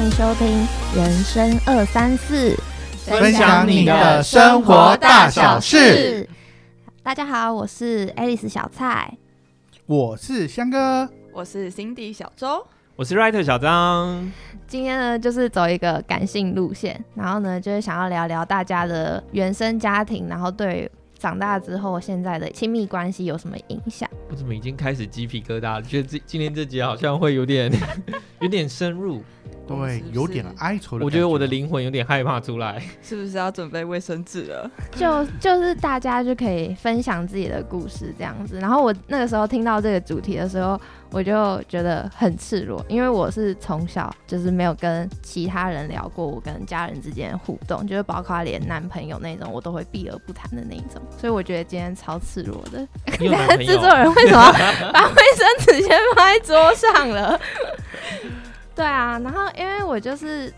欢迎收听《人生二三四》，分享你的生活大小事。大家好，我是 Alice 小蔡，我是香哥，我是 Cindy 小周，我是 Writer 小张。今天呢，就是走一个感性路线，然后呢，就是想要聊聊大家的原生家庭，然后对。长大之后，现在的亲密关系有什么影响？我怎么已经开始鸡皮疙瘩了？觉得这今天这集好像会有点 有点深入，对，有点哀愁。我觉得我的灵魂有点害怕出来，是不是要准备卫生纸了？就就是大家就可以分享自己的故事这样子。然后我那个时候听到这个主题的时候。我就觉得很赤裸，因为我是从小就是没有跟其他人聊过我跟家人之间的互动，就是包括连男朋友那种我都会避而不谈的那一种，所以我觉得今天超赤裸的。制作人为什么把卫生纸先放在桌上了？对啊，然后因为我就是。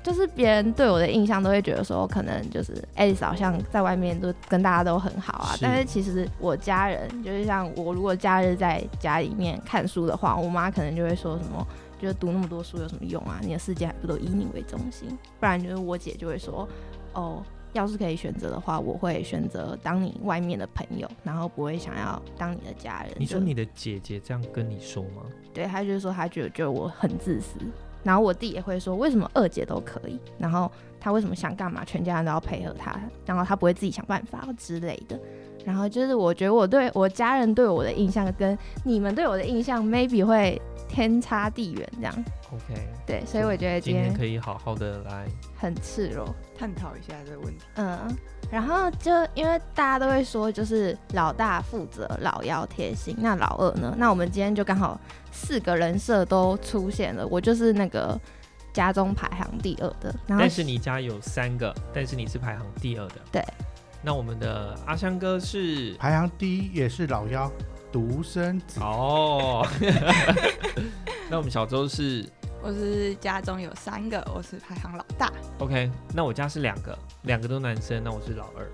就是别人对我的印象都会觉得说，可能就是 Alice 好像在外面都跟大家都很好啊。但是其实我家人就是像我，如果假日在家里面看书的话，我妈可能就会说什么，就是读那么多书有什么用啊？你的世界还不都以你为中心？不然就是我姐就会说，哦，要是可以选择的话，我会选择当你外面的朋友，然后不会想要当你的家人。你说你的姐姐这样跟你说吗？对，她就是说她觉得觉得我很自私。然后我弟也会说，为什么二姐都可以，然后他为什么想干嘛，全家人都要配合他，然后他不会自己想办法之类的。然后就是我觉得我对我家人对我的印象跟你们对我的印象 maybe 会天差地远这样。OK，对，所以我觉得今天可以好好的来很赤裸探讨一下这个问题。嗯。然后就因为大家都会说，就是老大负责，老幺贴心。那老二呢？那我们今天就刚好四个人设都出现了。我就是那个家中排行第二的。但是你家有三个，但是你是排行第二的。对。那我们的阿香哥是排行第一，也是老幺，独生子。哦。那我们小周是。我是家中有三个，我是排行老大。OK，那我家是两个，两个都男生，那我是老二。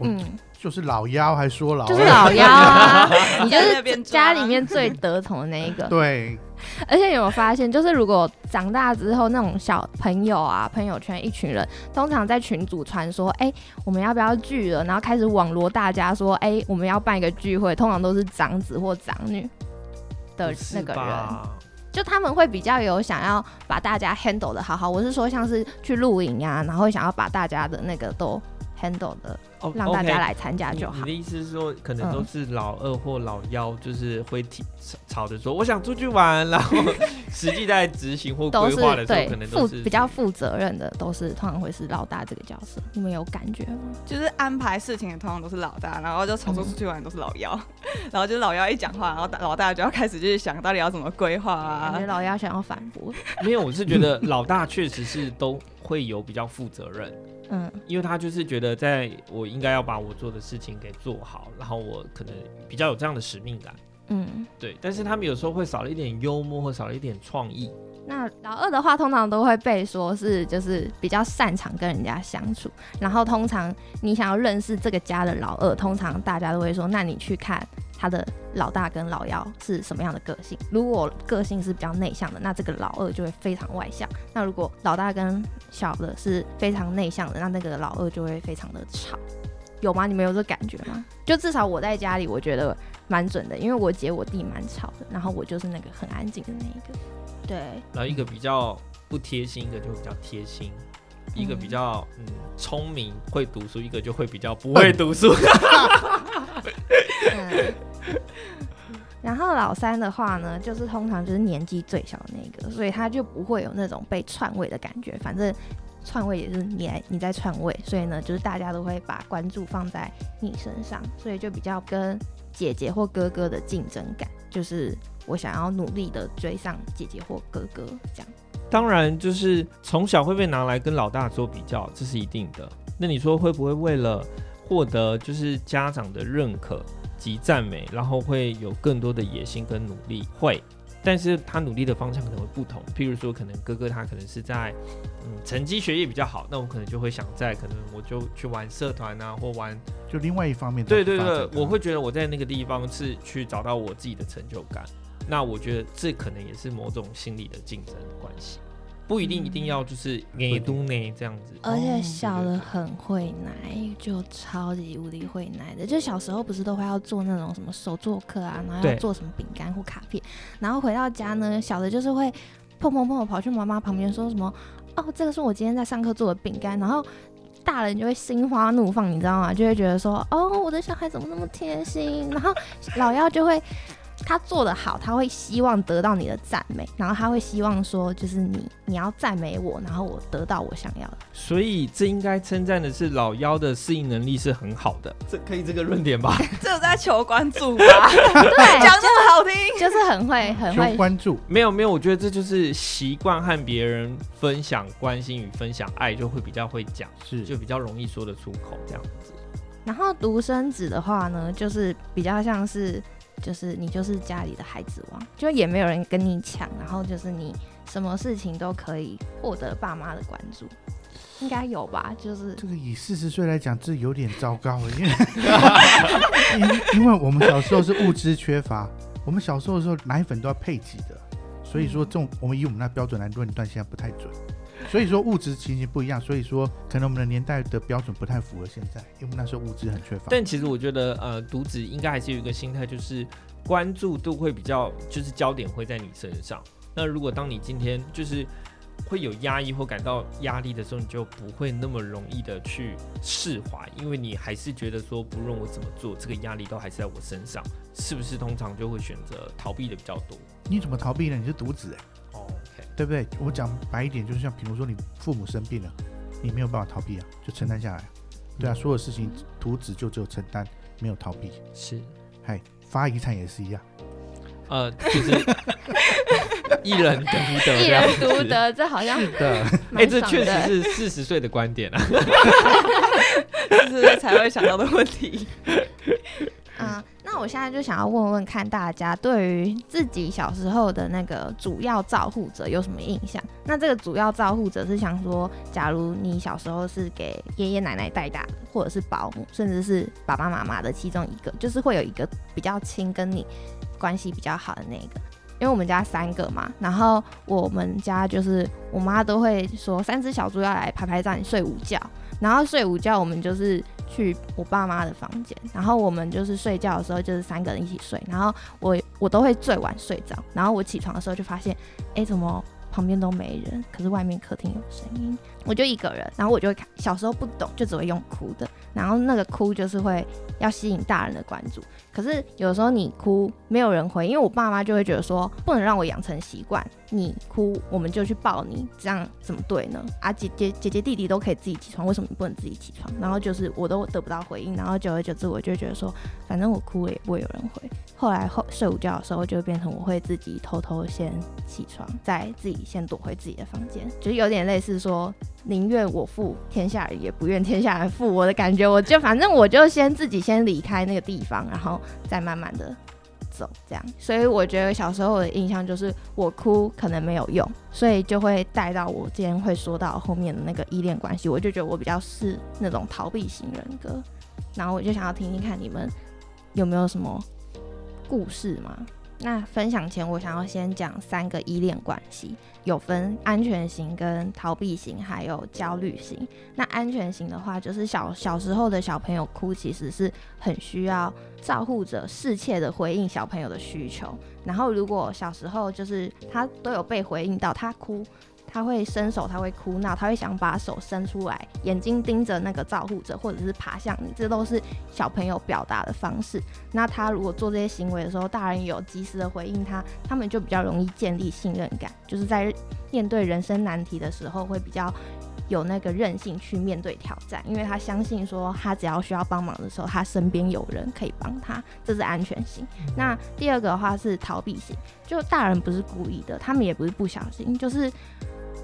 嗯，就是老幺，还说老就是老幺 啊，你就是家里面最得宠的那一个。对，而且有没有发现，就是如果长大之后，那种小朋友啊，朋友圈一群人，通常在群组传说，哎，我们要不要聚了？然后开始网罗大家说，哎，我们要办一个聚会，通常都是长子或长女的那个人。就他们会比较有想要把大家 handle 的好好，我是说像是去露营啊，然后想要把大家的那个都 handle 的。让大家来参加就好。你的意思是说，可能都是老二或老幺，就是会吵吵着说我想出去玩，然后实际在执行或规划的时候，可能都是比较负责任的，都是通常会是老大这个角色。你们有感觉吗？就是安排事情的通常都是老大，然后就吵着出去玩都是老幺，然后就是老幺一讲话，然后老大就要开始就是想到底要怎么规划啊。老幺想要反驳，没有，我是觉得老大确实是都会有比较负责任。嗯，因为他就是觉得，在我应该要把我做的事情给做好，然后我可能比较有这样的使命感。嗯，对。但是他们有时候会少了一点幽默，或少了一点创意。那老二的话，通常都会被说是就是比较擅长跟人家相处。然后通常你想要认识这个家的老二，通常大家都会说，那你去看。他的老大跟老幺是什么样的个性？如果个性是比较内向的，那这个老二就会非常外向；那如果老大跟小的是非常内向的，那那个老二就会非常的吵。有吗？你们有这感觉吗？就至少我在家里，我觉得蛮准的，因为我姐我弟蛮吵的，然后我就是那个很安静的那一个。对。然后一个比较不贴心，一个就比较贴心；一个比较嗯聪明会读书，一个就会比较不会读书。然后老三的话呢，就是通常就是年纪最小的那个，所以他就不会有那种被篡位的感觉。反正篡位也是你来你在篡位，所以呢，就是大家都会把关注放在你身上，所以就比较跟姐姐或哥哥的竞争感，就是我想要努力的追上姐姐或哥哥这样。当然，就是从小会被拿来跟老大做比较，这是一定的。那你说会不会为了获得就是家长的认可？及赞美，然后会有更多的野心跟努力，会，但是他努力的方向可能会不同。譬如说，可能哥哥他可能是在，嗯，成绩学业比较好，那我可能就会想在，可能我就去玩社团啊，或玩，就另外一方面。对对对，我会觉得我在那个地方是去找到我自己的成就感。那我觉得这可能也是某种心理的竞争关系。不一定一定要就是给都呢这样子。而且哦小的很会奶，就超级无敌会奶的。就小时候不是都会要做那种什么手作课啊，然后要做什么饼干或卡片，然后回到家呢，小的就是会砰砰砰的跑去妈妈旁边说什么：“哦，这个是我今天在上课做的饼干。”然后大人就会心花怒放，你知道吗？就会觉得说：“哦，我的小孩怎么那么贴心？”然后老幺就会。他做的好，他会希望得到你的赞美，然后他会希望说，就是你你要赞美我，然后我得到我想要的。所以这应该称赞的是老妖的适应能力是很好的，这可以这个论点吧？这有在求关注吧？对，讲这么好听，就是很会很求会，关注，没有没有，我觉得这就是习惯和别人分享关心与分享爱，就会比较会讲，是就比较容易说得出口这样子。然后独生子的话呢，就是比较像是，就是你就是家里的孩子王，就也没有人跟你抢，然后就是你什么事情都可以获得爸妈的关注，应该有吧？就是这个以四十岁来讲，这有点糟糕，因为因因为我们小时候是物资缺乏，我们小时候的时候奶粉都要配给的，所以说这种我们以我们那标准来论断，现在不太准。所以说物质情形不一样，所以说可能我们的年代的标准不太符合现在，因为我们那时候物质很缺乏。但其实我觉得，呃，独子应该还是有一个心态，就是关注度会比较，就是焦点会在你身上。那如果当你今天就是会有压抑或感到压力的时候，你就不会那么容易的去释怀，因为你还是觉得说，不论我怎么做，这个压力都还是在我身上，是不是？通常就会选择逃避的比较多。你怎么逃避呢？你是独子哎、对不对？我讲白一点，就是像比如说你父母生病了，你没有办法逃避啊，就承担下来。对啊，所有事情图纸就只有承担，没有逃避。是，嗨，发遗产也是一样。呃，就是 一人独得，一人独。得，这好像的，哎、蛮这确实是四十岁的观点啊。这是才会想到的问题。嗯，那我现在就想要问问看大家对于自己小时候的那个主要照护者有什么印象？那这个主要照护者是想说，假如你小时候是给爷爷奶奶带大的，或者是保姆，甚至是爸爸妈妈的其中一个，就是会有一个比较亲跟你关系比较好的那个。因为我们家三个嘛，然后我们家就是我妈都会说三只小猪要来排排站睡午觉，然后睡午觉我们就是去我爸妈的房间，然后我们就是睡觉的时候就是三个人一起睡，然后我我都会最晚睡着，然后我起床的时候就发现，哎，怎么旁边都没人，可是外面客厅有声音，我就一个人，然后我就会看，小时候不懂就只会用哭的，然后那个哭就是会要吸引大人的关注，可是有时候你哭没有人回，因为我爸妈就会觉得说不能让我养成习惯，你哭我们就去抱你，这样怎么对呢？啊，姐姐姐姐弟弟都可以自己起床，为什么你不能自己起床？然后就是我都得不到回应，然后久而久之我就觉得说，反正我哭了也不会有人回。后来后睡午觉的时候就变成我会自己偷偷先起床，再自己先躲回自己的房间，就是有点类似说宁愿我负天下人，也不愿天下人负我的感觉。我就反正我就先自己先离开那个地方，然后再慢慢的走，这样。所以我觉得小时候的印象就是我哭可能没有用，所以就会带到我今天会说到后面的那个依恋关系。我就觉得我比较是那种逃避型人格，然后我就想要听听看你们有没有什么故事吗？那分享前，我想要先讲三个依恋关系，有分安全型、跟逃避型，还有焦虑型。那安全型的话，就是小小时候的小朋友哭，其实是很需要照护者适切的回应小朋友的需求。然后如果小时候就是他都有被回应到，他哭。他会伸手，他会哭闹，他会想把手伸出来，眼睛盯着那个照护者，或者是爬向你，这都是小朋友表达的方式。那他如果做这些行为的时候，大人有及时的回应他，他们就比较容易建立信任感，就是在面对人生难题的时候，会比较有那个韧性去面对挑战，因为他相信说，他只要需要帮忙的时候，他身边有人可以帮他，这是安全性。那第二个的话是逃避型，就大人不是故意的，他们也不是不小心，就是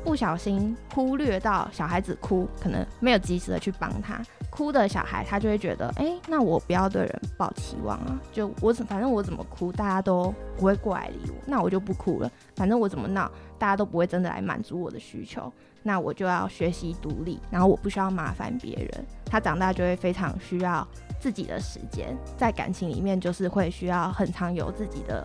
不小心忽略到小孩子哭，可能没有及时的去帮他。哭的小孩，他就会觉得，哎、那我不要对人抱期望啊，就我怎反正我怎么哭，大家都不会过来理我，那我就不哭了。反正我怎么闹，大家都不会真的来满足我的需求，那我就要学习独立，然后我不需要麻烦别人。他长大就会非常需要自己的时间，在感情里面就是会需要很常有自己的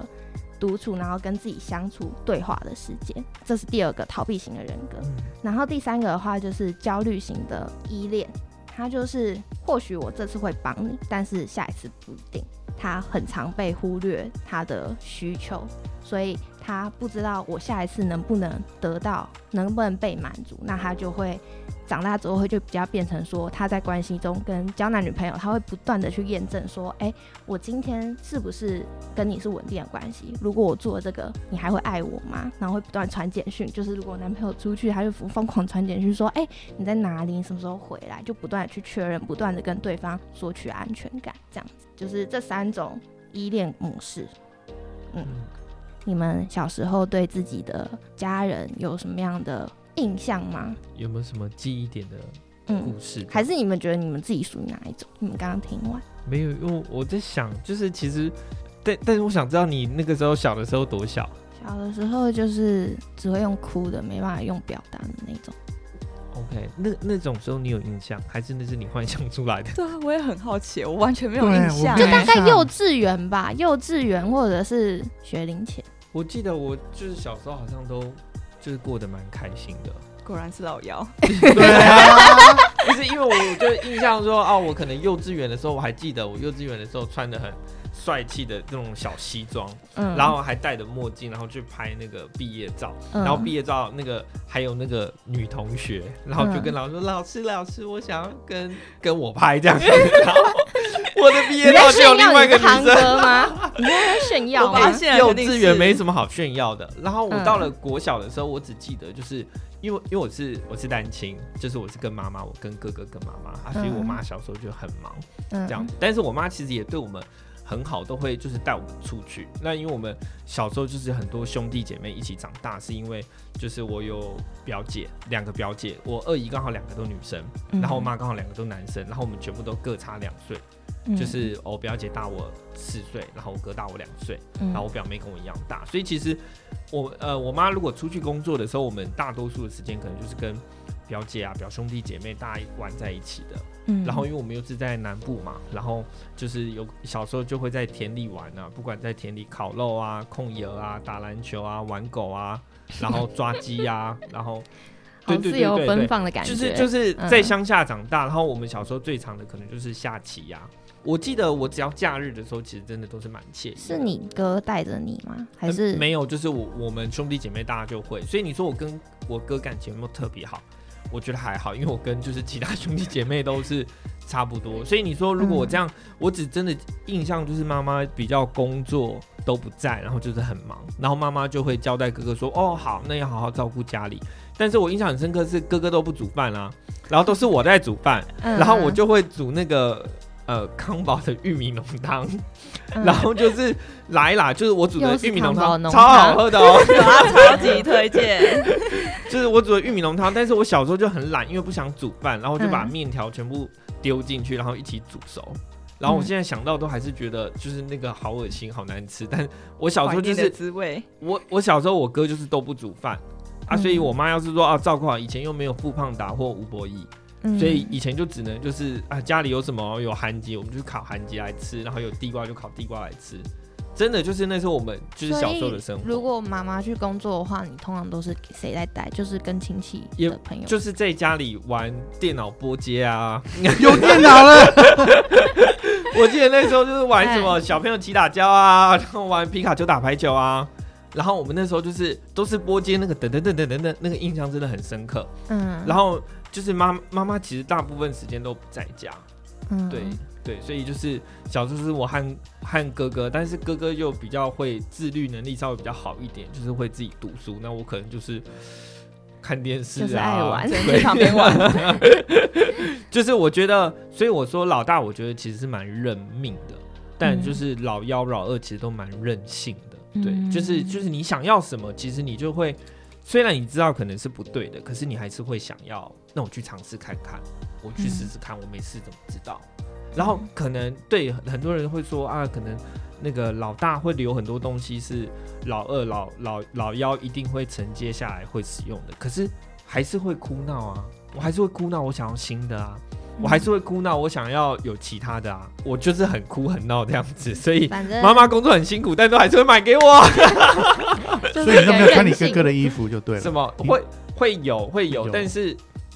独处，然后跟自己相处对话的时间，这是第二个逃避型的人格。嗯然后第三个的话就是焦虑型的依恋，他就是或许我这次会帮你，但是下一次不一定。他很常被忽略他的需求，所以他不知道我下一次能不能得到，能不能被满足，那他就会长大之后会就比较变成说他在关系中跟交男女朋友，他会不断的去验证说，哎、我今天是不是跟你是稳定的关系？如果我做了这个，你还会爱我吗？然后会不断传简讯，就是如果男朋友出去，他就疯狂传简讯说，哎、你在哪里？什么时候回来？就不断去确认，不断的跟对方索取安全感，这样子，就是这三种依恋模式。嗯你们小时候对自己的家人有什么样的印象吗？有没有什么记忆点的嗯故，事？还是你们觉得你们自己属于哪一种？你们刚刚听完，没有？因为我在想，就是其实，但但是我想知道你那个时候小的时候多小小的时候就是只会用哭的，没办法用表达的那种。？OK，那那种时候你有印象，还是那是你幻想出来的？对啊，我也很好奇，我完全没有印象就大概幼稚园吧，幼稚园或者是学龄前。我记得我就是小时候好像都就是过得蛮开心的，果然是老妖。对啊，就是因为我就印象说哦，我可能幼稚园的时候，我还记得我幼稚园的时候穿的很帅气的那种小西装，嗯，然后还戴着墨镜，然后去拍那个毕业照，嗯然后毕业照那个还有那个女同学，然后就跟老师说：“老师，老师，我想要跟跟我拍这样子。”然后我的毕业照就有另外一个女生。哥吗？你在炫耀吗我发？现幼稚园没什么好炫耀的。然后我嗯到了国小的时候，我只记得就是因为因为我是我是单亲，就是我是跟妈妈，我跟哥哥跟妈妈啊，所以我妈小时候就很忙。嗯这样子。但是我妈其实也对我们很好，都会就是带我们出去。那因为我们小时候就是很多兄弟姐妹一起长大，是因为就是我有表姐，两个表姐，我二姨刚好两个都女生，嗯然后我妈刚好两个都男生，然后我们全部都各差两岁，嗯就是我表姐大我四岁，然后我哥大我两岁，嗯然后我表妹跟我一样大，所以其实我呃我妈如果出去工作的时候，我们大多数的时间可能就是跟表姐啊、表兄弟姐妹大家玩在一起的。嗯。然后因为我们又是在南部嘛，然后就是有小时候就会在田里玩啊，不管在田里烤肉啊、控油啊、打篮球啊、玩狗啊，然后抓鸡啊，然后对对好自由对对对，奔放的感觉，就是就是嗯。在乡下长大，然后我们小时候最长的可能就是下棋呀、我记得我只要假日的时候，其实真的都是蛮惬意。是你哥带着你吗？还呃是？没有，就是我我们兄弟姐妹大家就会，所以你说我跟我哥感情有没有特别好？我觉得还好，因为我跟就是其他兄弟姐妹都是差不多，所以你说如果我这样，我只真的印象就是妈妈比较工作都不在，然后就是很忙，然后妈妈就会交代哥哥说，哦好，那要好好照顾家里。但是我印象很深刻是哥哥都不煮饭啊，然后都是我在煮饭，嗯。然后我就会煮那个呃康宝的玉米浓汤，嗯然后就是来啦，就是我煮的又是玉米浓康宝浓汤超好喝的哦，超级推荐。就是我煮的玉米浓汤，但是我小时候就很懒，因为不想煮饭，然后我就把嗯面条全部丢进去，然后一起煮熟。然后我嗯现在想到都还是觉得就是那个好恶心、好难吃。但我小时候怀念的就是滋味，我我小时候我哥就是都不煮饭啊，嗯所以我妈要是说啊照顾好，以前又没有富胖达或吴伯义，嗯所以以前就只能就是啊家里有什么有韩鸡，我们就烤韩鸡来吃，然后有地瓜就烤地瓜来吃。真的就是那时候我们就是小时候的生活。如果妈妈去工作的话，你通常都是谁在带？就是跟亲戚也的朋友。就是在家里玩电脑拨接啊，有电脑了，我记得那时候就是玩什么小朋友骑打胶啊，然后玩皮卡丘打排球啊，然后我们那时候就是都是播接那个等等等等等等，那个印象真的很深刻。嗯，然后就是妈妈妈其实大部分时间都不在家，嗯对对，所以就是小时候是我和和哥哥，但是哥哥又比较会自律能力稍微比较好一点，就是会自己读书，那我可能就是。看电视啊，就是爱玩只能去旁边玩。就是我觉得，所以我说老大，我觉得其实是蛮认命的，但嗯就是老幺、老二其实都蛮任性的。对，嗯就是就是你想要什么，其实你就会，虽然你知道可能是不对的，可是你还是会想要，那我去尝试看看，我去试试看，我没事怎么知道？然后可能对很多人会说啊，可能那个老大会留很多东西是老二、老老老幺一定会承接下来会使用的，可是还是会哭闹啊，我还是会哭闹，我想要新的啊。我还是会哭闹，我想要有其他的啊，我就是很哭很闹这样子，所以反正妈妈工作很辛苦，但都还是会买给我。所以你都没有穿你哥哥的衣服就对了。什么你会会有会有，有但是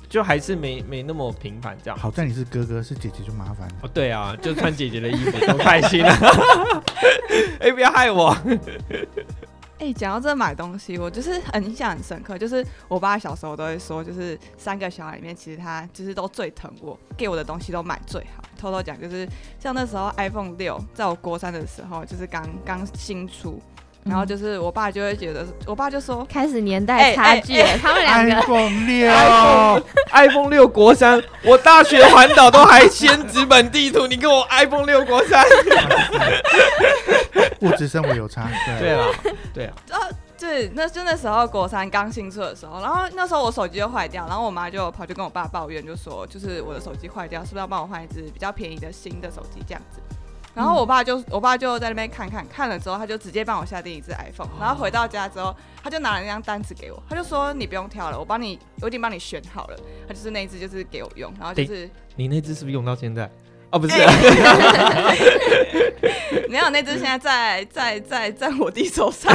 就还是没没那么频繁这样。好在你是哥哥，是姐姐就麻烦了。哦，对啊，就穿姐姐的衣服，多开心啊！哎、不要害我。哎、讲到这买东西，我就是很印象很深刻，就是我爸小时候都会说，就是三个小孩里面，其实他就是都最疼我，给我的东西都买最好。偷偷讲，就是像那时候 iPhone 六，在我国三的时候，就是刚刚新出，然后就是我爸就会觉得，我爸就说，开始年代差距了，他们两个 iPhone 六，iPhone 六国三，我大学环岛都还先纸本地图，你跟我 iPhone 六国三。物质生活有差。对 啊，对啊，对，那就那时候国三刚新出的时候，然后那时候我手机就坏掉，然后我妈就跑去跟我爸抱怨，就说就是我的手机坏掉，是不是要帮我换一只比较便宜的新的手机这样子？然后我爸就我爸就在那边看看看了之后，他就直接帮我下定一只 iPhone，然后回到家之后，他就拿了那张单子给我，他就说你不用挑了，我帮你我已经帮你选好了，他就是那一只就是给我用，然后就是你那只是不是用到现在？哦，不是、没有那只现在在在在在我弟手上。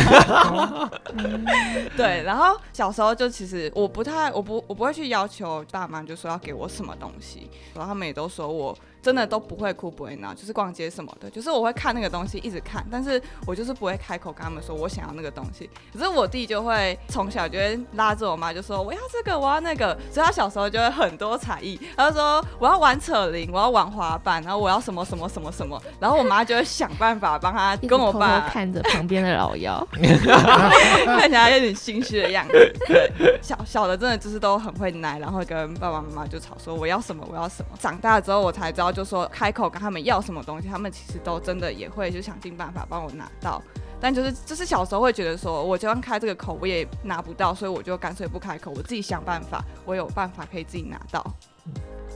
对，然后小时候就其实我不太我不我不会去要求爸妈就说要给我什么东西，然后他们也都说我真的都不会哭不会闹，就是逛街什么的，就是我会看那个东西一直看，但是我就是不会开口跟他们说我想要那个东西。可是我弟就会从小就会拉着我妈就说我要这个我要那个，所以他小时候就会很多才艺，他就说我要玩扯铃，我要玩滑板，然后我要什么什么什么什么，然后我妈就会想办法帮他跟我爸看着旁边的老妖，看起来有点心虚的样子。对，小小的真的就是都很会奶，然后跟爸爸妈妈就吵说我要什么我要什么。长大之后我才知道，就说开口跟他们要什么东西，他们其实都真的也会就想尽办法帮我拿到。但就是就是小时候会觉得说，我就算开这个口我也拿不到，所以我就干脆不开口，我自己想办法，我有办法可以自己拿到。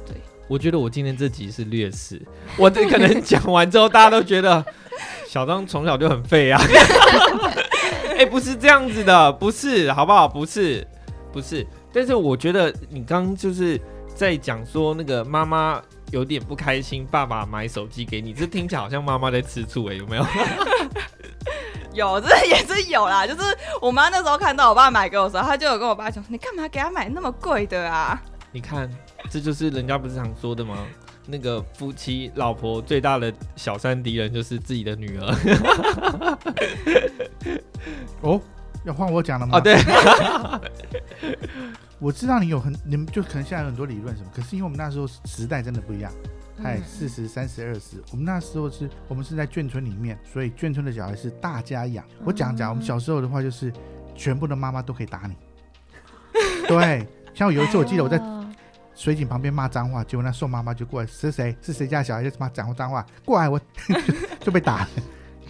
对我觉得我今天这集是劣势，我这可能讲完之后，大家都觉得小张从小就很废啊。哎、不是这样子的，不是，好不好？不是，不是。但是我觉得你刚刚就是在讲说那个妈妈有点不开心，爸爸买手机给你，这听起来好像妈妈在吃醋哎、有没有？有，这也是有啦。就是我妈那时候看到我爸买给我的时候，她就有跟我爸讲：“你干嘛给他买那么贵的啊你看，这就是人家不是常说的吗？那个夫妻老婆最大的小三敌人就是自己的女儿 哦，要换我讲了吗？哦，对，我知道你有很，你们就可能现在有很多理论什么，可是因为我们那时候时代真的不一样，哎，嗯四十、三十、二十，我们那时候是我们是在眷村里面，所以眷村的小孩是大家养。我讲讲，我们小时候的话就是，全部的妈妈都可以打你。对，像我有一次我记得我在哦水井旁边骂脏话，结果那宋妈妈就过来，是谁？是谁家小孩就骂讲脏话？过来，我就 就被打了。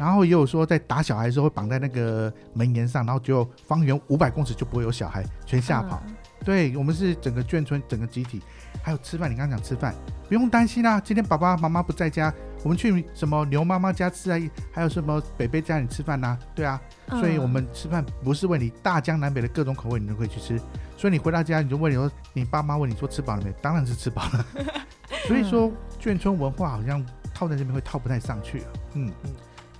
然后也有说在打小孩的时候会绑在那个门檐上，然后就方圆五百公尺就不会有小孩，全吓跑。嗯对我们是整个眷村整个集体，还有吃饭，你刚刚讲吃饭，不用担心啦、今天爸爸妈妈不在家，我们去什么牛妈妈家吃啊，还有什么北北家里吃饭呐、对啊，所以我们吃饭不是问你大江南北的各种口味，你都可以去吃。所以你回到家，你就问你说，你爸妈问你说吃饱了没？当然是吃饱了。所以说眷村文化好像套在这边会套不太上去啊。嗯，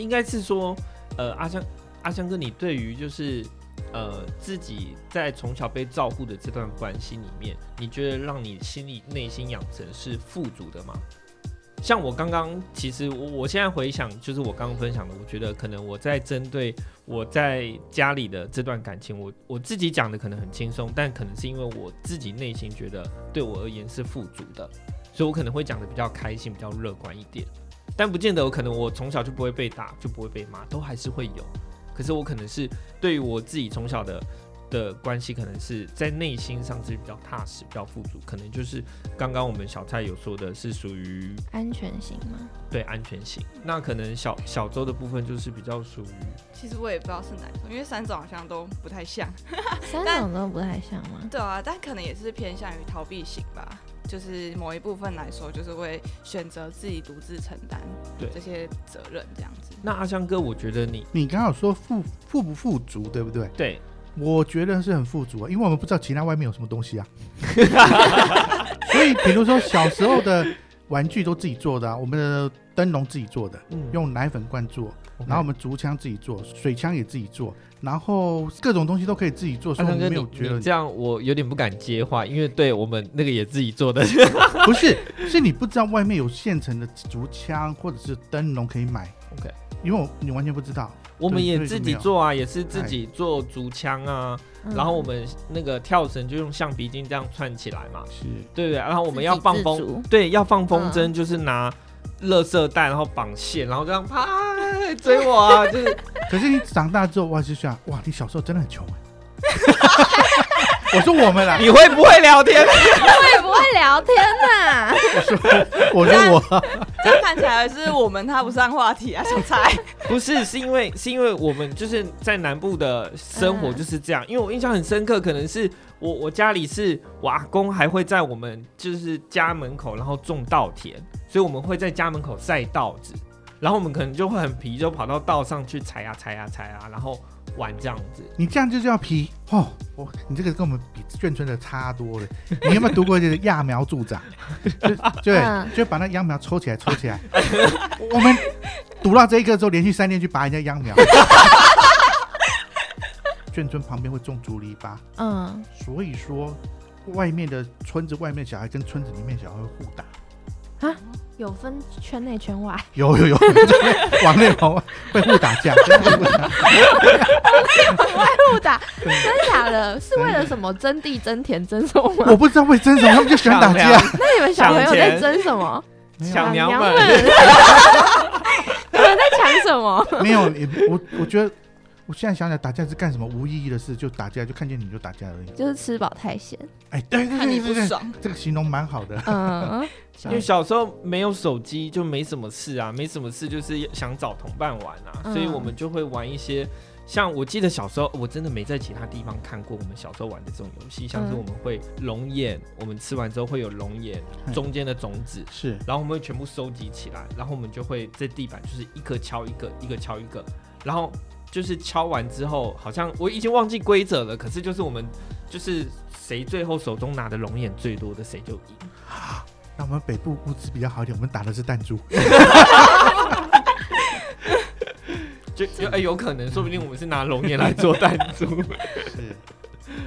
应该是说，呃，阿香阿香哥，你对于就是呃自己在从小被照顾的这段关系里面，你觉得让你心里内心养成是富足的吗？像我刚刚，其实我我现在回想，就是我刚刚分享的，我觉得可能我在针对我在家里的这段感情，我我自己讲的可能很轻松，但可能是因为我自己内心觉得对我而言是富足的，所以我可能会讲的比较开心，比较乐观一点。但不见得，我可能我从小就不会被打，就不会被骂，都还是会有。可是我可能是对于我自己从小的的关系，可能是在内心上是比较踏实、比较富足，可能就是刚刚我们小蔡有说的是属于安全型吗？对安全型。那可能小小周的部分就是比较属于其实我也不知道是哪种，因为三种好像都不太像。三种都不太像吗？对啊，但可能也是偏向于逃避型吧。就是某一部分来说，就是会选择自己独自承担对这些责任，这样子。那阿香哥，我觉得你你刚刚有说富富不富足，对不对？对我觉得是很富足啊，因为我们不知道其他外面有什么东西啊。所以，比如说小时候的玩具都自己做的啊，我们的灯笼自己做的，嗯用奶粉罐做，然后我们竹枪自己做，水枪也自己做，然后各种东西都可以自己做，所以我没有觉得你这样我有点不敢接话，因为对我们那个也自己做的，不是，是你不知道外面有现成的竹枪或者是灯笼可以买。OK 因为我你完全不知道。我们也自己做啊，也是自己做竹枪啊，嗯。然后我们那个跳绳就用橡皮筋这样串起来嘛，是，对不对？然后我们要放风对，要放风嗯。筝，就是拿垃圾袋，然后绑线，然后这样啪 追我啊，就是可是你长大之后，哇，就想，哇，你小时候真的很穷哎。我说我们啦，你会不会聊天？会不会聊天呐？我说我，这样看起来是我们他不上话题啊，小蔡。不是，是因为是因为我们就是在南部的生活嗯就是这样。因为我印象很深刻，可能是我我家里是我阿公还会在我们就是家门口，然后种稻田，所以我们会在家门口晒稻子，然后我们可能就会很皮，就跑到道上去踩啊踩啊踩啊，然后玩这样子。你这样就叫皮哦。我你这个跟我们比眷村的差多了。你有没有读过这个揠苗助长？就对，嗯就把那秧苗抽起来，抽起来。我们读到这一个之后，连续三天去拔人家秧苗。眷村旁边会种竹篱笆，嗯，所以说外面的村子外面小孩跟村子里面小孩会互打。有分圈内圈外，有有有，往内往外会互打架，真的会互打。真的假的？是为了什么争地、争田、争什么吗？我不知道会争什么，他们就喜欢打架。那你们小朋友在争什么？抢娘们们，你们在抢什么？没有，你我我觉得，我现在想起来打架是干什么无意义的事，就打架，就看见你就打架而已。就是吃饱太闲。哎，对对看你对对对，不爽，这个形容蛮好的。嗯，因为小时候没有手机，就没什么事啊，没什么事就是想找同伴玩啊，嗯所以我们就会玩一些。像我记得小时候，我真的没在其他地方看过我们小时候玩的这种游戏，像是嗯我们会龙眼，我们吃完之后会有龙眼嗯中间的种子，是，然后我们会全部收集起来，然后我们就会在地板就是一颗敲一个，一个敲一个，然后就是敲完之后，好像我已经忘记规则了，可是就是我们就是谁最后手中拿的龙眼最多的谁就赢。那我们北部物资比较好一点，我们打的是弹珠。就就哎、有可能，说不定我们是拿龙眼来做弹珠。是，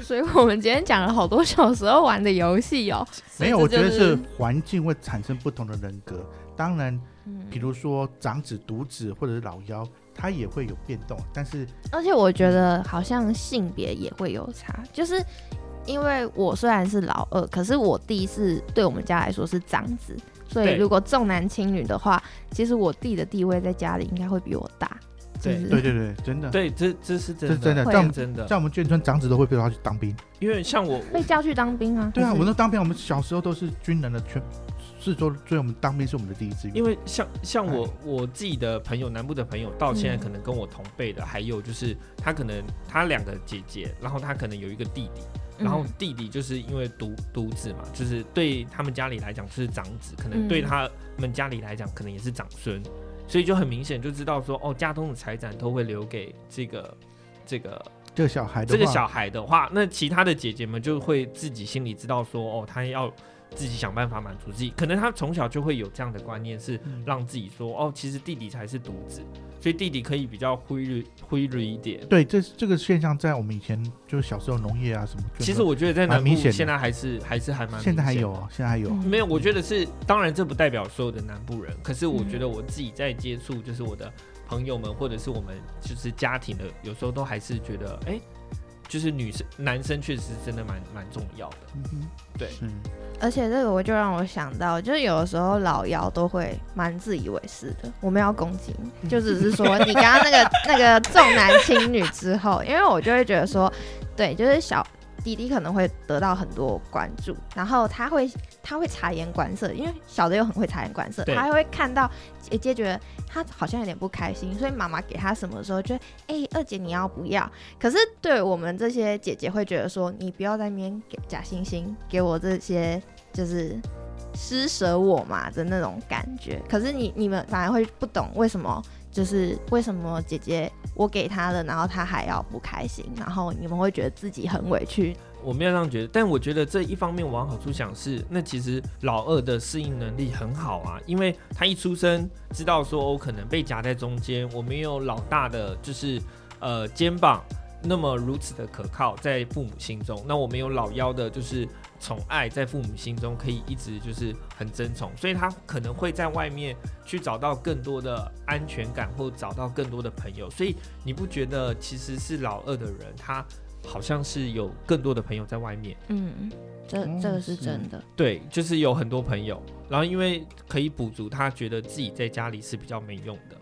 所以我们今天讲了好多小时候玩的游戏哦。没有，我觉得是是环境会产生不同的人格。当然，嗯比如说长子、独子或者是老幺，他也会有变动，但是而且我觉得好像性别也会有差，就是因为我虽然是老二，可是我弟是对我们家来说是长子，所以如果重男轻女的话，其实我弟的地位在家里应该会比我大。对对对对，真的，对，这这是真的，这是真的。会在我们真的。在我们眷村，长子都会被抓去当兵。因为像我，被叫去当兵啊？对啊，我们都当兵，我们小时候都是军人的全，是说，所以我们当兵是我们的第一志愿。因为像像我哎。我自己的朋友，南部的朋友，到现在嗯。可能跟我同辈的，还有就是他可能他两个姐姐，然后他可能有一个弟弟，然后嗯弟弟就是因为独独子嘛，就是对他们家里来讲就是长子，可能嗯。对他们家里来讲可能也是长孙，所以就很明显就知道说，哦，家中的财产都会留给这个这个这个小孩的话，这个小孩的话，那其他的姐姐们就会自己心里知道说，哦，他要自己想办法满足自己。可能他从小就会有这样的观念，是嗯让自己说，哦，其实弟弟才是独子，所以弟弟可以比较挥略挥略一点。对，这这个现象在我们以前就是小时候农业啊什么，其实我觉得在南部现在还是还是还蛮现在还有哦，现在还有。嗯没有，我觉得是，当然这不代表所有的南部人，可是我嗯觉得我自己在接触，就是我的朋友们或者是我们就是家庭的，有时候都还是觉得，哎、就是女生男生确实真的蛮蛮重要的。嗯，对是，而且这个我就让我想到，就是有的时候老姚都会蛮自以为是的。我们要攻击你，就只是说你刚刚那个那个重男轻女之后，因为我就会觉得说，对，就是小弟弟可能会得到很多关注，然后他会他会察言观色，因为小的又很会察言观色，对他会看到姐姐觉得他好像有点不开心，所以妈妈给他什么的时候就会，哎、二姐你要不要？可是对我们这些姐姐会觉得说，你不要在那边给假惺惺，给我这些就是施舍我嘛的那种感觉。可是你你们反而会不懂为什么就是为什么姐姐我给她的，然后她还要不开心，然后你们会觉得自己很委屈。我没有这样觉得，但我觉得这一方面往好处想是，那其实老二的适应能力很好啊，因为他一出生知道说我可能被夹在中间，我没有老大的就是呃肩膀那么如此的可靠在父母心中，那我没有老幺的就是宠爱在父母心中可以一直就是很争宠，所以他可能会在外面去找到更多的安全感，或找到更多的朋友，所以你不觉得其实是老二的人他？好像是有更多的朋友在外面，嗯，这哦这个是是真的。对，就是有很多朋友，然后因为可以补足他觉得自己在家里是比较没用的，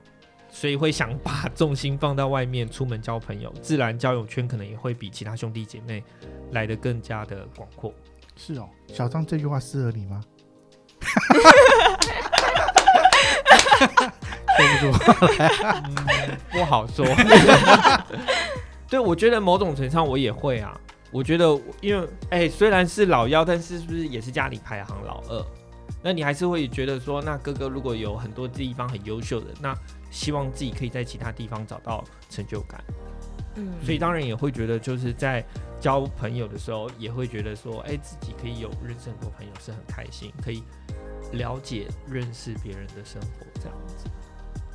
所以会想把重心放到外面，出门交朋友，自然交友圈可能也会比其他兄弟姐妹来的更加的广阔。是哦，小张这句话适合你吗？说不出，嗯，不好说。对，我觉得某种程度上我也会啊。我觉得，因为哎、虽然是老幺，但是是不是也是家里排行老二？那你还是会觉得说，那哥哥如果有很多地方很优秀的，那希望自己可以在其他地方找到成就感。嗯，所以当然也会觉得，就是在交朋友的时候，也会觉得说，哎、自己可以有认识很多朋友是很开心，可以了解、认识别人的生活这样子。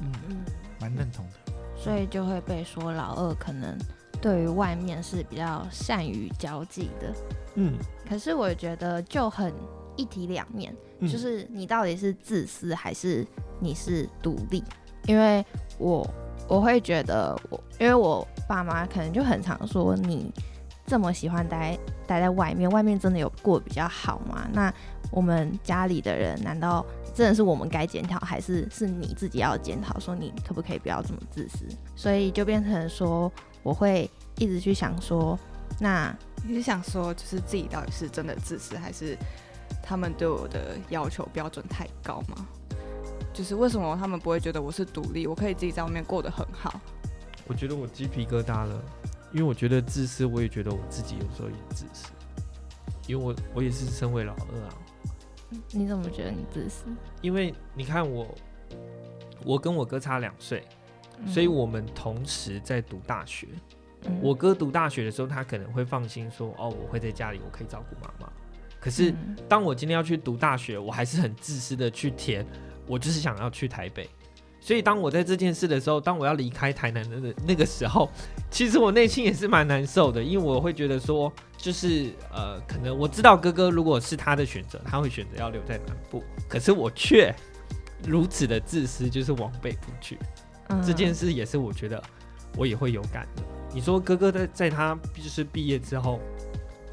嗯，嗯，蛮认同的。所以就会被说老二可能对于外面是比较善于交际的。嗯，可是我觉得就很一体两面，嗯就是你到底是自私还是你是独立？因为我我会觉得我，因为我爸妈可能就很常说你这么喜欢待待在外面，外面真的有过比较好吗？那我们家里的人难道真的是我们该检讨，还是是你自己要检讨？说你可不可以不要这么自私？所以就变成说，我会一直去想说，那你是想说，就是自己到底是真的自私，还是他们对我的要求标准太高吗？就是为什么他们不会觉得我是独立，我可以自己在外面过得很好？我觉得我鸡皮疙瘩了，因为我觉得自私，我也觉得我自己有时候也自私，因为我我也是身为老二啊。你怎么觉得你自私？因为你看我，我跟我哥差两岁，所以我们同时在读大学。嗯我哥读大学的时候，他可能会放心说：“哦，我会在家里，我可以照顾妈妈。”可是嗯当我今天要去读大学，我还是很自私的去填，我就是想要去台北。所以当我在这件事的时候，当我要离开台南的那那个时候，其实我内心也是蛮难受的，因为我会觉得说，就是呃，可能我知道哥哥如果是他的选择，他会选择要留在南部，可是我却如此的自私，就是往北部去。嗯这件事也是我觉得我也会有感的。你说哥哥在在他就是毕业之后，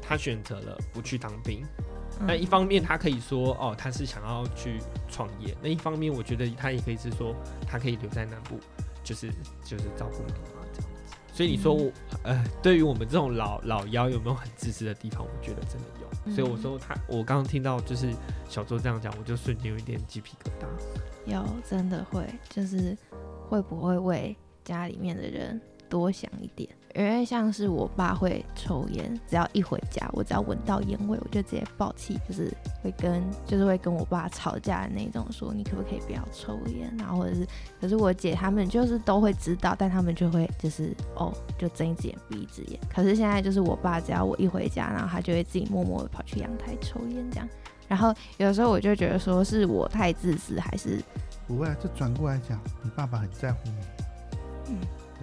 他选择了不去当兵，嗯那一方面他可以说哦他是想要去创业，那一方面我觉得他也可以是说他可以留在南部，就是就是照顾妈妈这样子。所以你说我、呃，对于我们这种老老妖有没有很自私的地方？我觉得真的有。所以我说他，我刚刚听到就是小周这样讲，我就瞬间有一点鸡皮疙瘩。有真的会，就是会不会为家里面的人多想一点？因为像是我爸会抽烟，只要一回家，我只要闻到烟味，我就直接爆气，就是会跟就是会跟我爸吵架的那种，说你可不可以不要抽烟？然后或者是，可是我姐他们就是都会知道，但他们就会就是哦，就睁一只眼闭一只眼。可是现在就是我爸，只要我一回家，然后他就会自己默默的跑去阳台抽烟这样。然后有时候我就觉得说是我太自私，还是不会啊，就转过来讲，你爸爸很在乎你，嗯，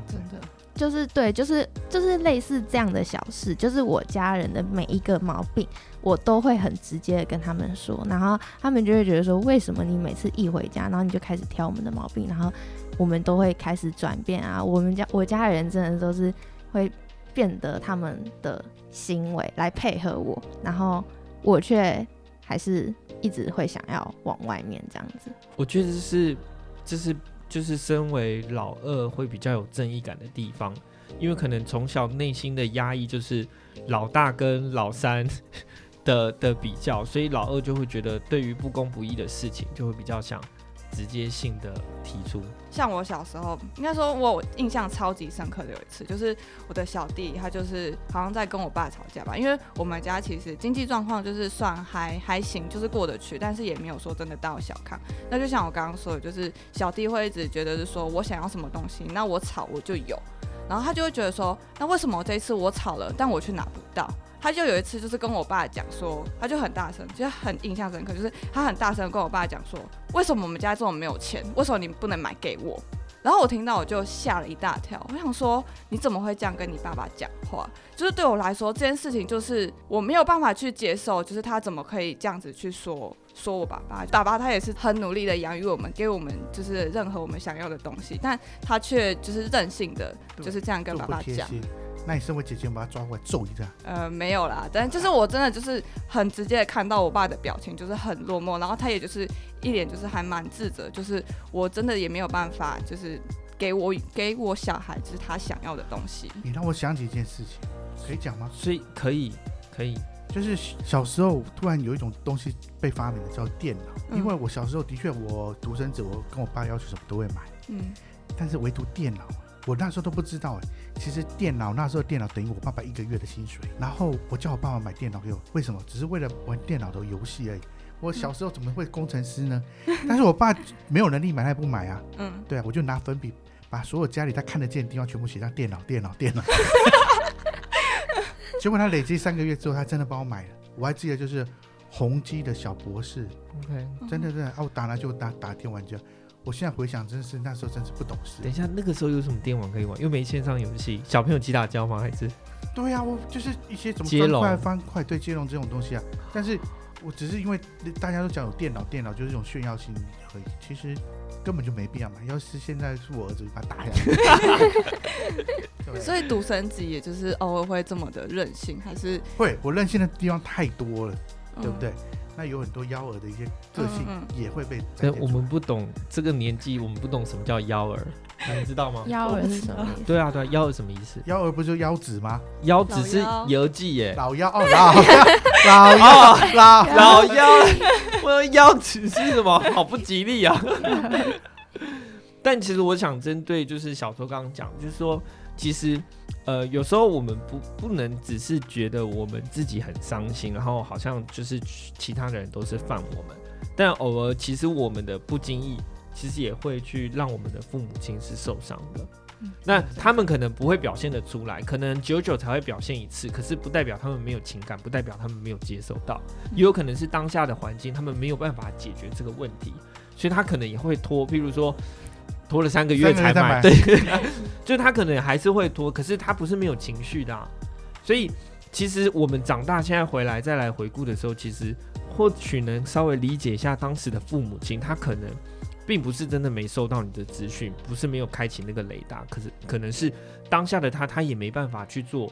对不对？的，就是对，就是就是类似这样的小事，就是我家人的每一个毛病，我都会很直接的跟他们说，然后他们就会觉得说，为什么你每次一回家，然后你就开始挑我们的毛病，然后我们都会开始转变啊，我们家我家人真的都是会变得他们的行为来配合我，然后我却还是一直会想要往外面这样子。我觉得是，这是就是身为老二会比较有正义感的地方，因为可能从小内心的压抑就是老大跟老三 的的比较，所以老二就会觉得对于不公不义的事情就会比较想直接性的提出？像我小时候，应该说我印象超级深刻的有一次，就是我的小弟他就是好像在跟我爸吵架吧，因为我们家其实经济状况就是算还还行，就是过得去，但是也没有说真的到小康。那就像我刚刚说的，就是小弟会一直觉得是说我想要什么东西，那我吵我就有，然后他就会觉得说，那为什么这一次我吵了，但我却拿不到？他就有一次就是跟我爸讲说，他就很大声，就很印象深刻，就是他很大声跟我爸讲说，为什么我们家这么没有钱，为什么你不能买给我？然后我听到我就吓了一大跳，我想说你怎么会这样跟你爸爸讲话？就是对我来说这件事情就是我没有办法去接受，就是他怎么可以这样子去说说我爸爸？爸爸他也是很努力的养育我们，给我们就是任何我们想要的东西，但他却就是任性的就是这样跟爸爸讲。那你身为姐姐，我把他抓过来揍一下。呃，没有啦，但就是我真的就是很直接的看到我爸的表情，就是很落寞，然后他也就是一脸就是还蛮自责，就是我真的也没有办法，就是给我给我小孩就是他想要的东西。你让我想起一件事情，可以讲吗？所以可以可以，就是小时候突然有一种东西被发明了，叫电脑。嗯因为我小时候的确我独生子，我跟我爸要求什么都会买，嗯，但是唯独电脑，我那时候都不知道哎。其实电脑那时候电脑等于我爸爸一个月的薪水，然后我叫我爸爸买电脑给我，为什么？只是为了玩电脑的游戏而已。我小时候怎么会工程师呢？但是我爸没有能力买，他也不买啊。嗯，对啊，我就拿粉笔把所有家里他看得见的地方全部写上电脑、电脑、电脑。结果他累积三个月之后，他真的帮我买了。我还记得就是宏基的小博士，OK。真的真的啊，我打篮球打打电玩家。我现在回想，真是那时候真是不懂事等。一下，那个时候有什么电玩可以玩？又没线上游戏，小朋友击打交吗？还是对啊，我就是一些什么接龙砖块、方块，对接龙这种东西啊。但是我只是因为大家都讲有电脑，电脑就是一种炫耀性而已，其实根本就没必要买。要是现在是我儿子，就把他打下来。所以独生子也就是偶尔会这么的任性，还是会，我任性的地方太多了，嗯对不对？那有很多幺儿的一些个性嗯也会被我。们不懂这个年纪，我们不懂什么叫幺儿，你知道吗？幺儿是什么？对啊，对啊，幺儿什么意思？幺儿不就腰子吗？幺子是老游记耶，老幺哦，老 老幺老老幺，我的幺子是什么？好不吉利啊！但其实我想针对就是小周刚刚讲，就是说，其实呃，有时候我们不不能只是觉得我们自己很伤心，然后好像就是其他人都是犯我们，但偶尔其实我们的不经意，其实也会去让我们的父母亲是受伤的。那他们可能不会表现得出来，可能久久才会表现一次，可是不代表他们没有情感，不代表他们没有接受到，也有可能是当下的环境他们没有办法解决这个问题，所以他可能也会拖，譬如说拖了三个月才买，对，就他可能还是会拖，可是他不是没有情绪的、啊，所以其实我们长大现在回来再来回顾的时候，其实或许能稍微理解一下当时的父母亲，他可能。并不是真的没收到你的资讯，不是没有开启那个雷达，可是可能是当下的他，他也没办法去做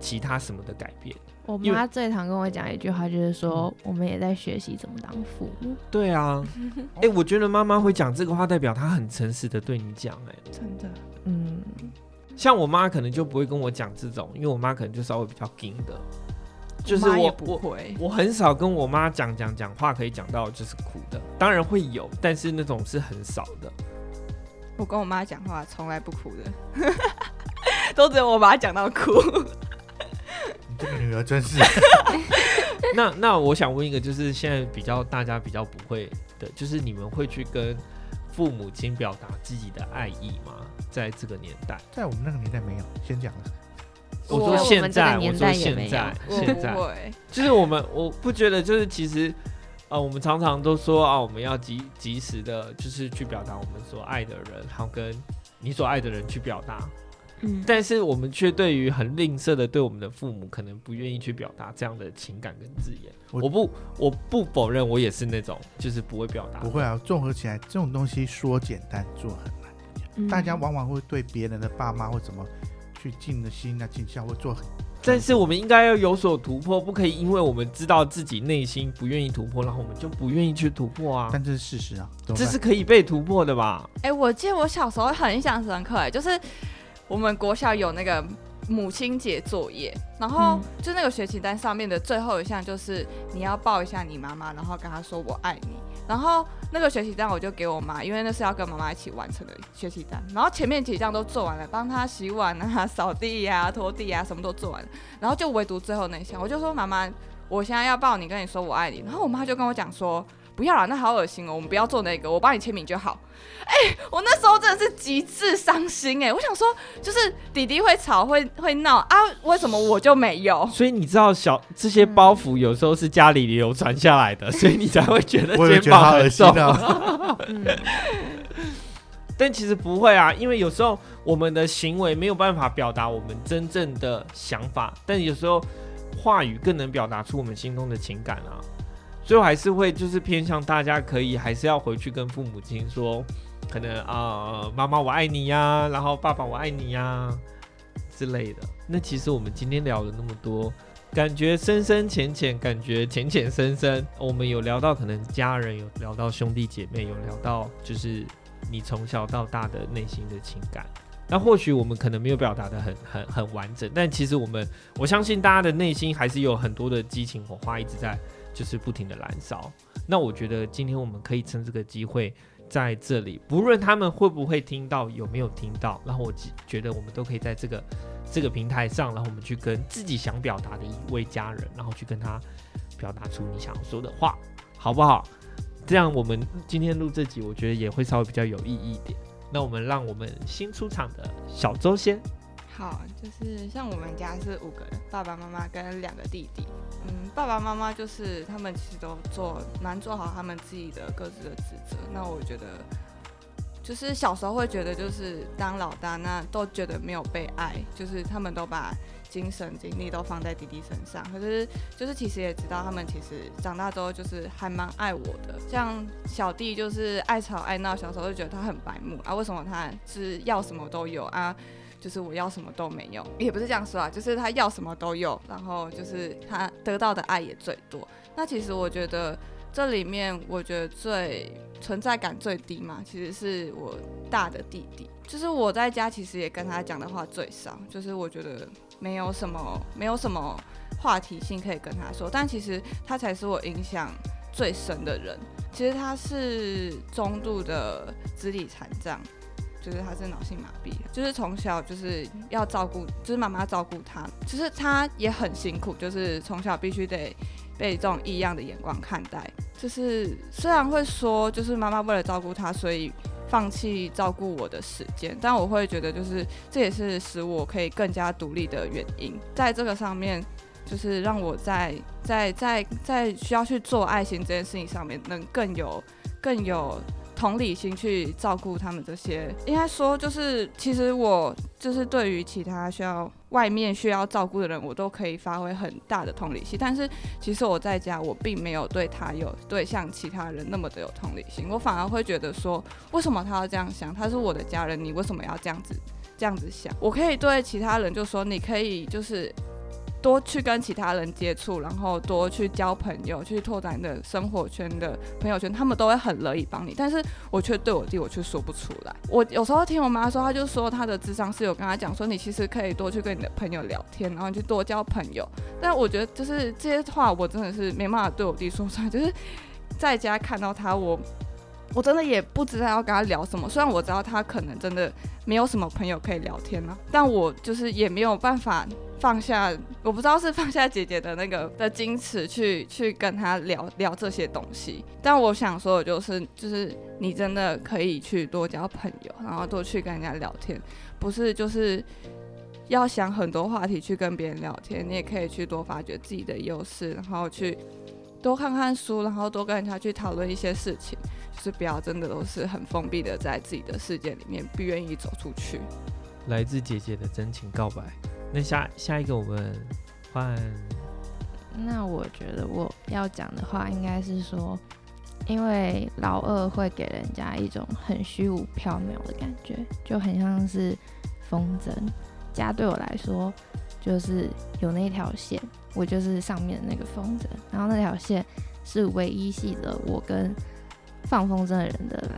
其他什么的改变。我妈最常跟我讲一句话，就是说我们也在学习怎么当父母。对啊，哎、我觉得妈妈会讲这个话，代表她很诚实的对你讲、哎，真的，嗯，像我妈可能就不会跟我讲这种，因为我妈可能就稍微比较硬的，就是我不会，我很少跟我妈讲讲讲话可以讲到就是苦的，当然会有，但是那种是很少的。我跟我妈讲话从来不哭的，都只有我把她讲到哭。你这个女儿真是，那那我想问一个，就是现在比较大家比较不会的，就是你们会去跟父母亲表达自己的爱意吗？在这个年代，在我们那个年代没有。先讲了，我我说现在，我说现在，现在，就是我们，我不觉得，就是其实，呃，我们常常都说啊，我们要及及时的，就是去表达我们所爱的人，然后跟你所爱的人去表达，嗯，但是我们却对于很吝啬的对我们的父母，可能不愿意去表达这样的情感跟字眼。我我不，我不否认，我也是那种就是不会表达。不会啊。综合起来，这种东西说简单，做很难。嗯大家往往会对别人的爸妈或怎么去尽了心啊、尽孝，会做很。但是我们应该要有所突破，不可以因为我们知道自己内心不愿意突破，然后我们就不愿意去突破啊。但这是事实啊，这是可以被突破的吧？哎、我记得我小时候很印象深刻、哎，就是我们国校有那个母亲节作业，然后嗯就那个学习单上面的最后一项就是你要抱一下你妈妈，然后跟她说我爱你。然后那个学习单我就给我妈，因为那是要跟妈妈一起完成的学习单。然后前面几项都做完了，帮她洗碗啊、扫地呀、拖地啊，什么都做完了。然后就唯独最后那一项，我就说妈妈，我现在要抱你，跟你说我爱你。然后我妈就跟我讲说。不要啦，那好恶心哦！我们不要做那个，我帮你签名就好。哎、我那时候真的是极致伤心哎、我想说，就是弟弟会吵会会闹啊，为什么我就没有？所以你知道小这些包袱有时候是家里流传下来的，所以你才会觉得我也肩膀很觉得好恶心重。但其实不会啊，因为有时候我们的行为没有办法表达我们真正的想法，但有时候话语更能表达出我们心中的情感啊。最后还是会就是偏向大家可以还是要回去跟父母亲说，可能啊妈妈我爱你呀，然后爸爸我爱你呀之类的。那其实我们今天聊了那么多，感觉深深浅浅，感觉浅浅深深。我们有聊到可能家人，有聊到兄弟姐妹，有聊到就是你从小到大的内心的情感。那或许我们可能没有表达的很很很完整，但其实我们我相信大家的内心还是有很多的激情火花一直在就是不停的燃烧。那我觉得今天我们可以趁这个机会在这里，不论他们会不会听到，有没有听到，然后我觉觉得我们都可以在这个这个平台上，然后我们去跟自己想表达的一位家人，然后去跟他表达出你想要说的话，好不好？这样我们今天录这集，我觉得也会稍微比较有意义一点。那我们让我们新出场的小周先，好，就是像我们家是五个人，爸爸妈妈跟两个弟弟。嗯，爸爸妈妈就是他们其实都做蛮做好他们自己的各自的职责。那我觉得，就是小时候会觉得就是当老大，那都觉得没有被爱，就是他们都把精神精力都放在弟弟身上。可是就是其实也知道他们其实长大之后就是还蛮爱我的。像小弟就是爱吵爱闹，小时候就觉得他很白目啊，为什么他是要什么都有啊？就是我要什么都没有，也不是这样说啊，就是他要什么都有，然后就是他得到的爱也最多。那其实我觉得这里面，我觉得最存在感最低嘛，其实是我大的弟弟。就是我在家其实也跟他讲的话最少，就是我觉得没有什么没有什么话题性可以跟他说，但其实他才是我影响最深的人。其实他是中度的肢体残障。就是他是脑性麻痹，就是从小就是要照顾，就是妈妈照顾他，就是他也很辛苦，就是从小必须得被这种异样的眼光看待。就是虽然会说，就是妈妈为了照顾他，所以放弃照顾我的时间，但我会觉得，就是这也是使我可以更加独立的原因。在这个上面，就是让我在在在在需要去做爱心这件事情上面，能更有更有。同理心去照顾他们这些，应该说就是，其实我就是对于其他需要外面需要照顾的人，我都可以发挥很大的同理心。但是其实我在家，我并没有对他有对像其他人那么的有同理心，我反而会觉得说，为什么他要这样想？他是我的家人，你为什么要这样子这样子想？我可以对其他人就说，你可以就是。多去跟其他人接触，然后多去交朋友，去拓展你的生活圈的朋友圈，他们都会很乐意帮你。但是我却对我弟，我却说不出来。我有时候听我妈说，她就说她的智商是有跟她讲说，你其实可以多去跟你的朋友聊天，然后去多交朋友。但我觉得就是这些话，我真的是没办法对我弟说出来。就是在家看到他，我我真的也不知道要跟他聊什么。虽然我知道他可能真的没有什么朋友可以聊天啊，但我就是也没有办法。放下，我不知道是放下姐姐的那个的矜持，去去跟她聊聊这些东西。但我想说的就是，就是你真的可以去多交朋友，然后多去跟人家聊天，不是就是要想很多话题去跟别人聊天，你也可以去多发掘自己的优势，然后去多看看书，然后多跟人家去讨论一些事情，就是不要真的都是很封闭的在自己的世界里面，不愿意走出去。来自姐姐的真情告白。那下下一个我们换，那我觉得我要讲的话应该是说，因为老二会给人家一种很虚无缥缈的感觉，就很像是风筝。家对我来说就是有那条线，我就是上面的那个风筝，然后那条线是唯一系着我跟放风筝的人的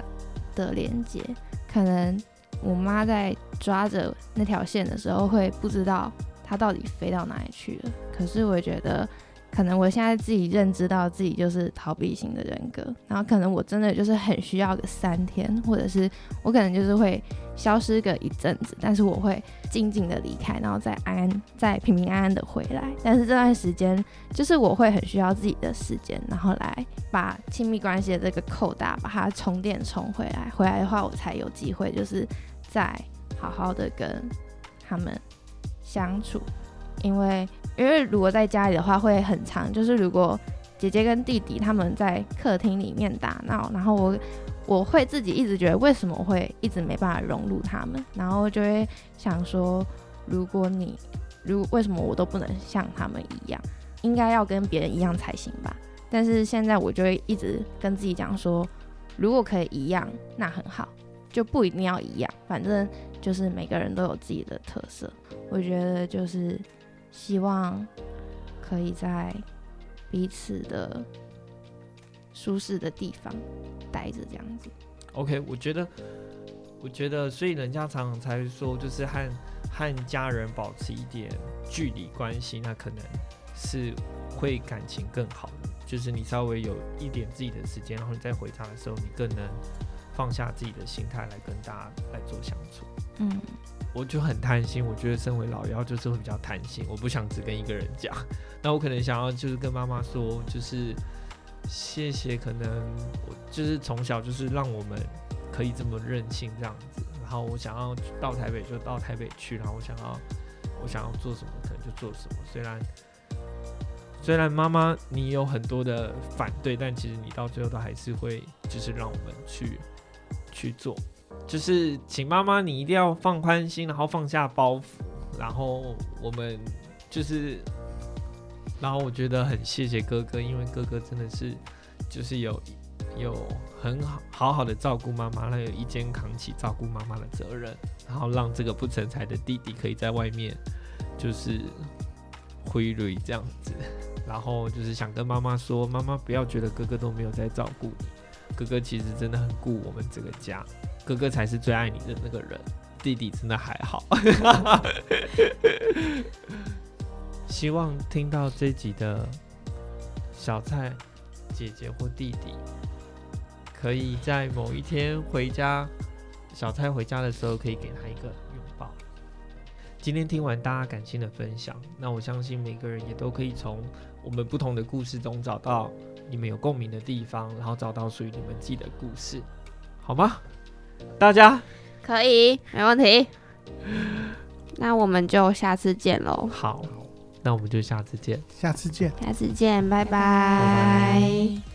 的连接，可能我妈在抓着那条线的时候，会不知道它到底飞到哪里去了。可是我觉得。可能我现在自己认知到自己就是逃避型的人格，然后可能我真的就是很需要个三天，或者是我可能就是会消失个一阵子，但是我会静静的离开，然后再安再平平安安的回来。但是这段时间就是我会很需要自己的时间，然后来把亲密关系的这个扣大把它充电充回来，回来的话我才有机会就是再好好的跟他们相处，因为。因为如果在家里的话会很长，就是如果姐姐跟弟弟他们在客厅里面打闹，然后我我会自己一直觉得为什么会一直没办法融入他们，然后就会想说，如果你如为什么我都不能像他们一样，应该要跟别人一样才行吧？但是现在我就会一直跟自己讲说，如果可以一样，那很好，就不一定要一样，反正就是每个人都有自己的特色，我觉得就是。希望可以在彼此的舒适的地方待着，这样子。OK，我觉得，我觉得，所以人家常常才说，就是和和家人保持一点距离关系，那可能是会感情更好的。就是你稍微有一点自己的时间，然后你再回家的时候，你更能放下自己的心态来跟大家来做相处。嗯。我就很贪心，我觉得身为老幺就是会比较贪心，我不想只跟一个人讲，那我可能想要就是跟妈妈说，就是谢谢，可能我就是从小就是让我们可以这么任性这样子，然后我想要到台北就到台北去，然后我想要我想要做什么可能就做什么，虽然虽然妈妈你有很多的反对，但其实你到最后都还是会就是让我们去去做。就是请妈妈，你一定要放宽心，然后放下包袱，然后我们就是，然后我觉得很谢谢哥哥，因为哥哥真的是就是有有很好好好的照顾妈妈，他有一肩扛起照顾妈妈的责任，然后让这个不成才的弟弟可以在外面就是挥泪这样子，然后就是想跟妈妈说，妈妈不要觉得哥哥都没有在照顾你，哥哥其实真的很顾我们这个家。哥哥才是最爱你的那个人，弟弟真的还好。希望听到这集的小蔡姐姐或弟弟，可以在某一天回家，小蔡回家的时候，可以给他一个。今天听完大家感性的分享，那我相信每个人也都可以从我们不同的故事中找到你们有共鸣的地方，然后找到属于你们自己的故事，好吗？大家可以，没问题。那我们就下次见喽。好，那我们就下次见，下次见，下次见，拜拜。